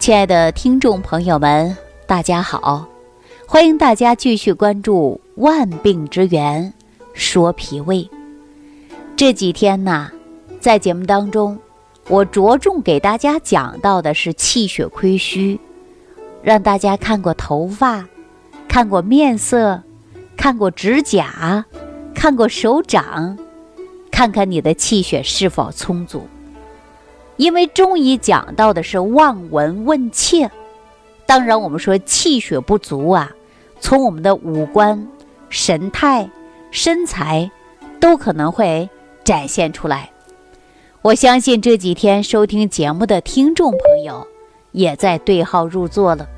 亲爱的听众朋友们，大家好！欢迎大家继续关注《万病之源说脾胃》。这几天呢，在节目当中，我着重给大家讲到的是气血亏虚，让大家看过头发，看过面色，看过指甲，看过手掌，看看你的气血是否充足。因为中医讲到的是望闻问切，当然我们说气血不足啊，从我们的五官、神态、身材都可能会展现出来。我相信这几天收听节目的听众朋友也在对号入座了，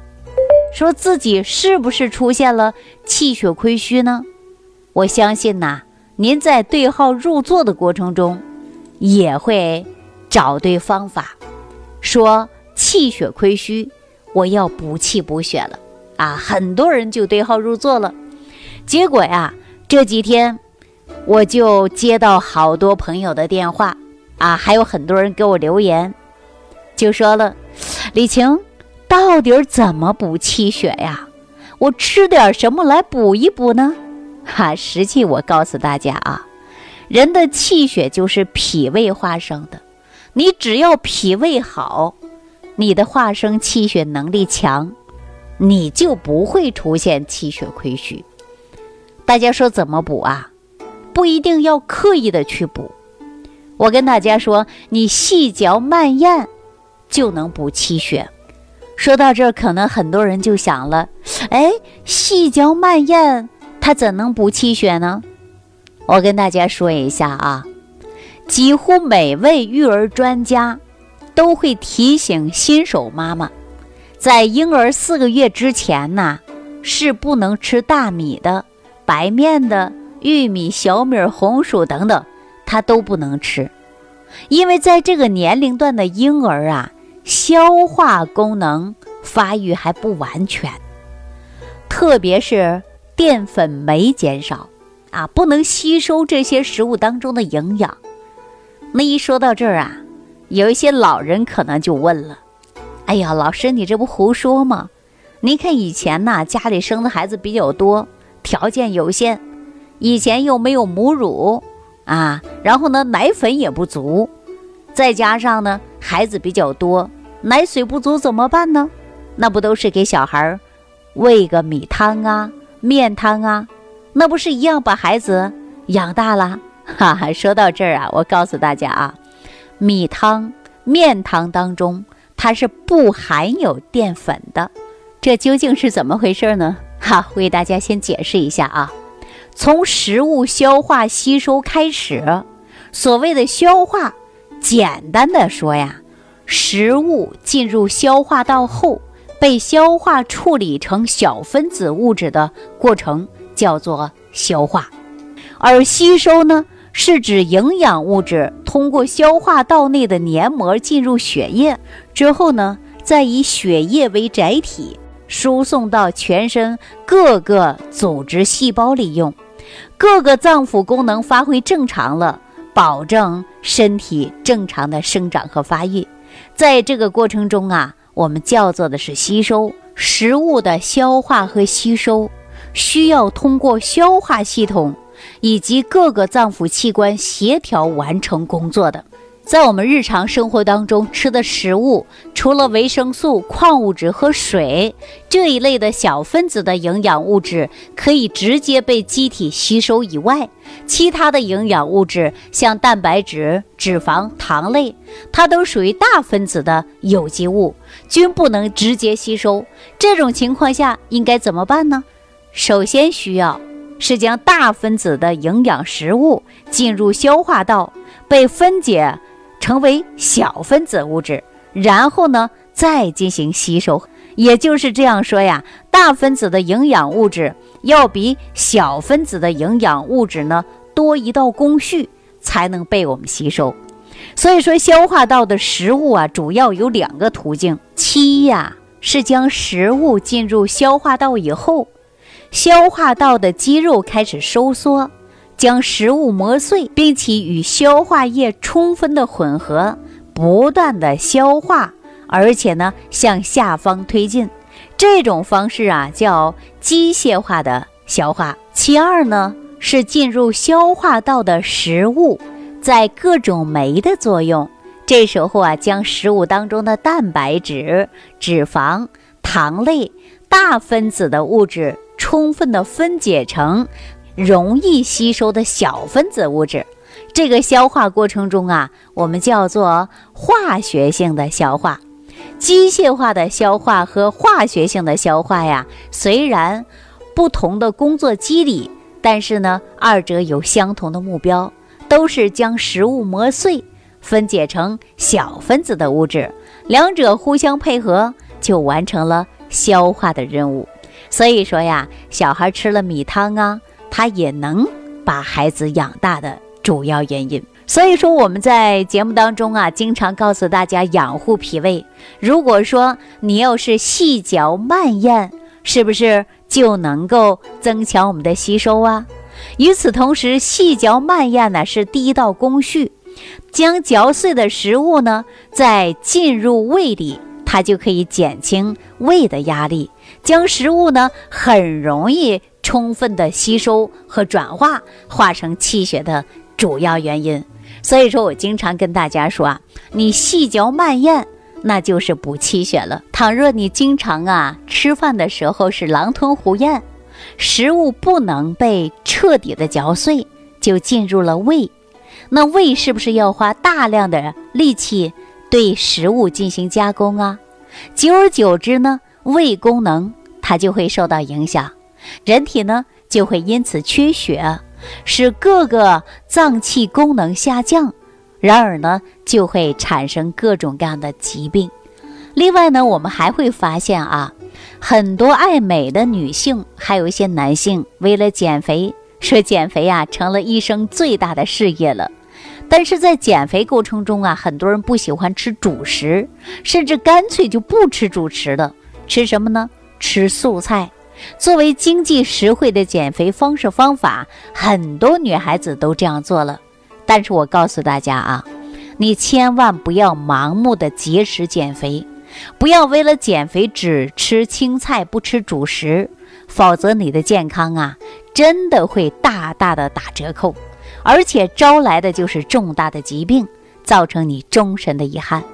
说自己是不是出现了气血亏虚呢？我相信呐，您在对号入座的过程中也会。找对方法，说气血亏虚，我要补气补血了啊！很多人就对号入座了。结果呀，这几天我就接到好多朋友的电话啊，还有很多人给我留言，就说了：“李晴，到底怎么补气血呀？我吃点什么来补一补呢？”哈，实际我告诉大家啊，人的气血就是脾胃化生的。你只要脾胃好，你的化生气血能力强，你就不会出现气血亏虚。大家说怎么补啊？不一定要刻意的去补。我跟大家说，你细嚼慢咽就能补气血。说到这儿，可能很多人就想了：哎，细嚼慢咽它怎能补气血呢？我跟大家说一下啊。几乎每位育儿专家都会提醒新手妈妈，在婴儿四个月之前呢，是不能吃大米的、白面的、玉米、小米、红薯等等，他都不能吃，因为在这个年龄段的婴儿啊，消化功能发育还不完全，特别是淀粉酶减少啊，不能吸收这些食物当中的营养。那一说到这儿啊，有一些老人可能就问了：“哎呀，老师，你这不胡说吗？您看以前呐，家里生的孩子比较多，条件有限，以前又没有母乳啊，然后呢，奶粉也不足，再加上呢，孩子比较多，奶水不足怎么办呢？那不都是给小孩喂个米汤啊、面汤啊，那不是一样把孩子养大了？”哈哈，说到这儿啊，我告诉大家啊，米汤、面汤当中它是不含有淀粉的，这究竟是怎么回事呢？哈，为大家先解释一下啊。从食物消化吸收开始，所谓的消化，简单的说呀，食物进入消化道后被消化处理成小分子物质的过程叫做消化，而吸收呢？是指营养物质通过消化道内的黏膜进入血液之后呢，再以血液为载体输送到全身各个组织细胞利用，各个脏腑功能发挥正常了，保证身体正常的生长和发育。在这个过程中啊，我们叫做的是吸收食物的消化和吸收，需要通过消化系统。以及各个脏腑器官协调完成工作的，在我们日常生活当中吃的食物，除了维生素、矿物质和水这一类的小分子的营养物质可以直接被机体吸收以外，其他的营养物质像蛋白质、脂肪、糖类，它都属于大分子的有机物，均不能直接吸收。这种情况下应该怎么办呢？首先需要。是将大分子的营养食物进入消化道，被分解成为小分子物质，然后呢再进行吸收。也就是这样说呀，大分子的营养物质要比小分子的营养物质呢多一道工序，才能被我们吸收。所以说，消化道的食物啊，主要有两个途径：其一呀，是将食物进入消化道以后。消化道的肌肉开始收缩，将食物磨碎，并且与消化液充分的混合，不断的消化而且呢向下方推进。这种方式啊叫机械化的消化。其二呢是进入消化道的食物，在各种酶的作用，这时候啊将食物当中的蛋白质、脂肪、糖类、大分子的物质充分的分解成容易吸收的小分子物质。这个消化过程中啊，我们叫做化学性的消化。机械化的消化和化学性的消化呀，虽然不同的工作机理，但是呢，二者有相同的目标，都是将食物磨碎，分解成小分子的物质，两者互相配合，就完成了消化的任务。所以说呀，小孩吃了米汤啊，他也能把孩子养大的主要原因。所以说，我们在节目当中啊，经常告诉大家养护脾胃。如果说你要是细嚼慢咽，是不是就能够增强我们的吸收啊？与此同时，细嚼慢咽呢是第一道工序，将嚼碎的食物呢再进入胃里，它就可以减轻胃的压力，将食物呢很容易充分的吸收和转化，化成气血的主要原因。所以说我经常跟大家说啊，你细嚼慢咽，那就是补气血了。倘若你经常啊吃饭的时候是狼吞虎咽，食物不能被彻底的嚼碎，就进入了胃，那胃是不是要花大量的力气对食物进行加工啊？久而久之呢，胃功能它就会受到影响，人体呢就会因此缺血。使各个脏器功能下降，然而呢，就会产生各种各样的疾病。另外呢，我们还会发现啊，很多爱美的女性，还有一些男性，为了减肥，说减肥呀成了一生最大的事业了。但是在减肥过程中啊，很多人不喜欢吃主食，甚至干脆就不吃主食了，吃什么呢？吃素菜。作为经济实惠的减肥方式方法，很多女孩子都这样做了。但是我告诉大家啊，你千万不要盲目的节食减肥，不要为了减肥只吃青菜不吃主食，否则你的健康啊真的会大大的打折扣，而且招来的就是重大的疾病，造成你终身的遗憾。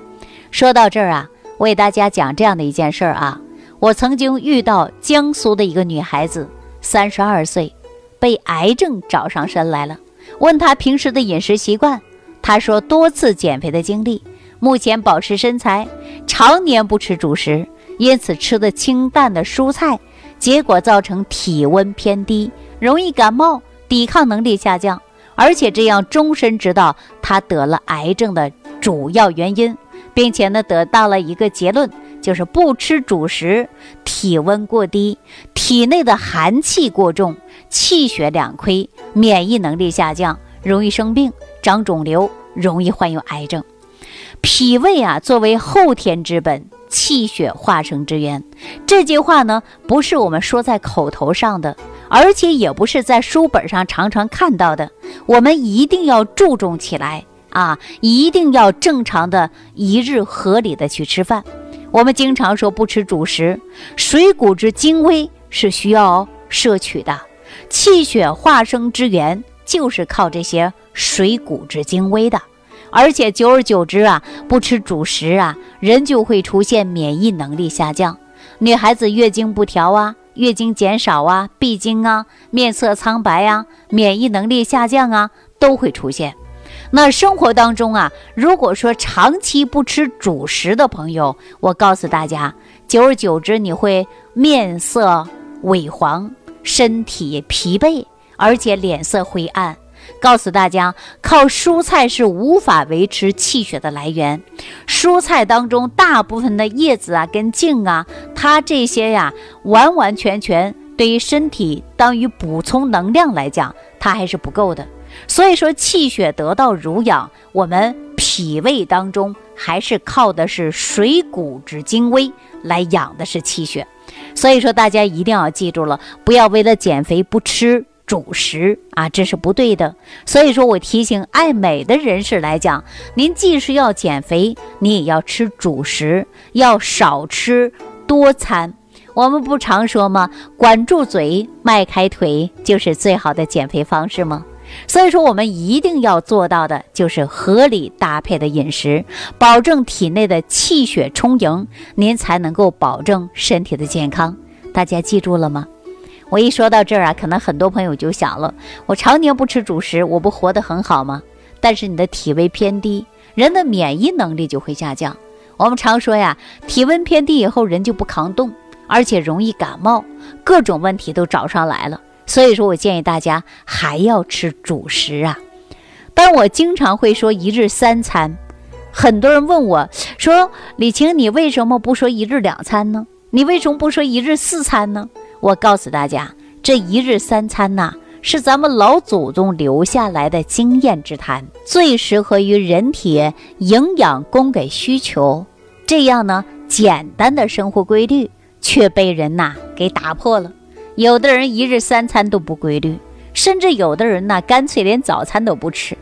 说到这儿啊，我给大家讲这样的一件事儿啊。我曾经遇到江苏的一个女孩子，三十二岁，被癌症找上身来了。问她平时的饮食习惯，她说多次减肥的经历，目前保持身材，常年不吃主食，因此吃的清淡的蔬菜，结果造成体温偏低，容易感冒，抵抗能力下降，而且这样终身知道她得了癌症的主要原因，并且呢得到了一个结论。就是不吃主食，体温过低，体内的寒气过重，气血两亏，免疫能力下降，容易生病、长肿瘤，容易患有癌症。脾胃啊，作为后天之本，气血化生之源。这句话呢，不是我们说在口头上的，而且也不是在书本上常常看到的。我们一定要注重起来啊！一定要正常的一日合理的去吃饭。我们经常说不吃主食，水谷之精微是需要摄取的，气血化生之源就是靠这些水谷之精微的。而且久而久之啊，不吃主食啊，人就会出现免疫能力下降，女孩子月经不调啊，月经减少啊，闭经啊，面色苍白啊，免疫能力下降啊，都会出现。那生活当中啊，如果说长期不吃主食的朋友，我告诉大家，久而久之你会面色萎黄，身体疲惫，而且脸色灰暗。告诉大家，靠蔬菜是无法维持气血的来源。蔬菜当中大部分的叶子啊，跟茎啊，它这些呀，完完全全对于身体当于补充能量来讲，它还是不够的。所以说，气血得到濡养，我们脾胃当中还是靠的是水谷之精微来养的是气血。所以说，大家一定要记住了，不要为了减肥不吃主食啊，这是不对的。所以说我提醒爱美的人士来讲，您既是要减肥，你也要吃主食，要少吃多餐。我们不常说吗？管住嘴，迈开腿，就是最好的减肥方式吗？所以说，我们一定要做到的就是合理搭配的饮食，保证体内的气血充盈，您才能够保证身体的健康。大家记住了吗？我一说到这儿啊，可能很多朋友就想了：我常年不吃主食，我不活得很好吗？但是你的体位偏低，人的免疫能力就会下降。我们常说呀，体温偏低以后，人就不抗冻。而且容易感冒，各种问题都找上来了。所以说我建议大家还要吃主食啊。但我经常会说一日三餐，很多人问我说：“李晴，你为什么不说一日两餐呢？你为什么不说一日四餐呢？”我告诉大家，这一日三餐呐，是咱们老祖宗留下来的经验之谈，最适合于人体营养供给需求。这样呢，简单的生活规律。却被人呐给打破了。有的人一日三餐都不规律，甚至有的人呢干脆连早餐都不吃。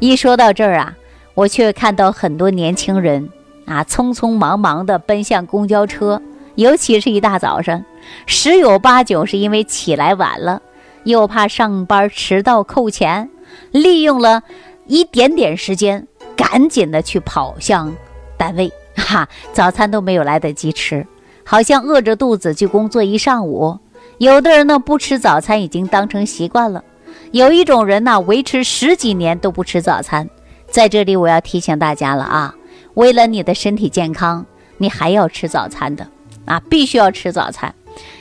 一说到这儿啊，我却看到很多年轻人啊匆匆忙忙地奔向公交车，尤其是一大早上，十有八九是因为起来晚了，又怕上班迟到扣钱，利用了一点点时间，赶紧的去跑向单位，哈，早餐都没有来得及吃。好像饿着肚子去工作一上午，有的人呢不吃早餐已经当成习惯了，有一种人呢维持十几年都不吃早餐。在这里我要提醒大家了啊，为了你的身体健康，你还要吃早餐的啊，必须要吃早餐。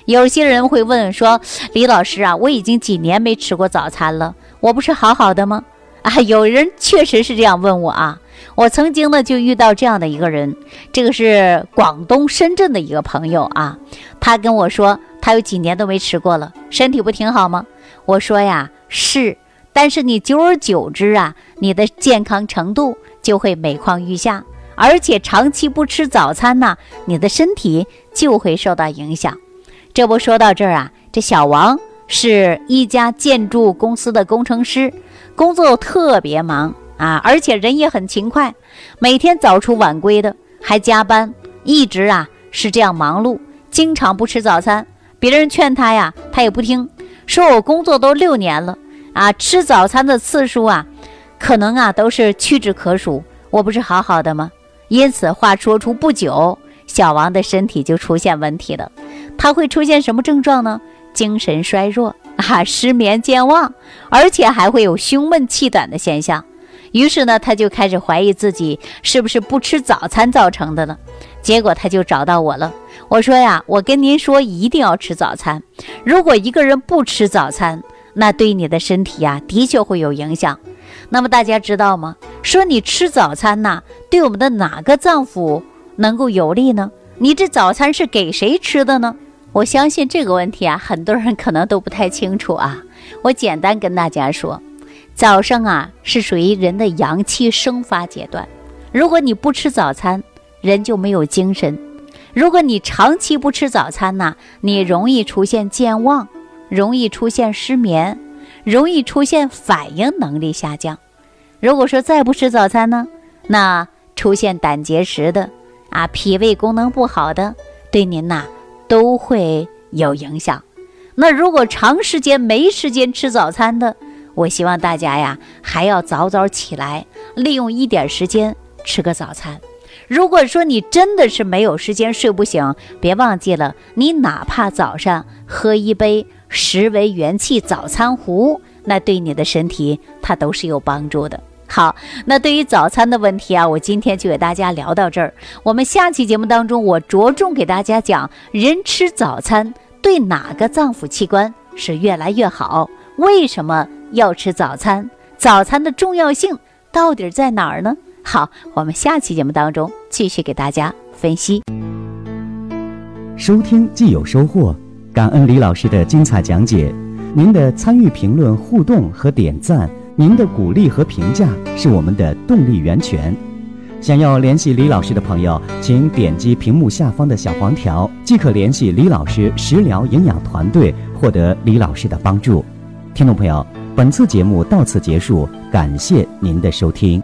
有些人会问说，李老师啊，我已经几年没吃过早餐了，我不是好好的吗？啊，有人确实是这样问我啊。我曾经呢就遇到这样的一个人，这个是广东深圳的一个朋友啊，他跟我说还有几年都没吃过了，身体不挺好吗？我说呀是，但是你久而久之啊，你的健康程度就会每况愈下，而且长期不吃早餐呢，你的身体就会受到影响。这不说到这儿啊，这小王是一家建筑公司的工程师，工作特别忙。啊，而且人也很勤快，每天早出晚归的，还加班，一直啊是这样忙碌，经常不吃早餐。别人劝他呀，他也不听，说我工作都六年了啊，吃早餐的次数啊，可能啊都是屈指可数。我不是好好的吗？因此话说出不久，小王的身体就出现问题了。他会出现什么症状呢？精神衰弱啊，失眠健忘，而且还会有胸闷气短的现象。于是呢，他就开始怀疑自己是不是不吃早餐造成的了。结果他就找到我了。我说呀，我跟您说，一定要吃早餐。如果一个人不吃早餐，那对你的身体呀，的确会有影响。那么大家知道吗？说你吃早餐呐，对我们的哪个脏腑能够有利呢？你这早餐是给谁吃的呢？我相信这个问题啊，很多人可能都不太清楚啊。我简单跟大家说。早上啊，是属于人的阳气生发阶段。如果你不吃早餐，人就没有精神；如果你长期不吃早餐呢，你容易出现健忘，容易出现失眠，容易出现反应能力下降。如果说再不吃早餐呢，那出现胆结石的啊，脾胃功能不好的，对您呐都会有影响。那如果长时间没时间吃早餐的，我希望大家呀，还要早早起来，利用一点时间吃个早餐。如果说你真的是没有时间睡不醒，别忘记了，你哪怕早上喝一杯十为元气早餐壶，那对你的身体它都是有帮助的。好，那对于早餐的问题啊，我今天就给大家聊到这儿。我们下期节目当中，我着重给大家讲，人吃早餐对哪个脏腑器官是越来越好？为什么？要吃早餐，早餐的重要性到底在哪儿呢？好，我们下期节目当中继续给大家分析。收听既有收获，感恩李老师的精彩讲解。您的参与、评论、互动和点赞，您的鼓励和评价是我们的动力源泉。想要联系李老师的朋友，请点击屏幕下方的小黄条，即可联系李老师食疗营养团队，获得李老师的帮助。听众朋友，本次节目到此结束，感谢您的收听。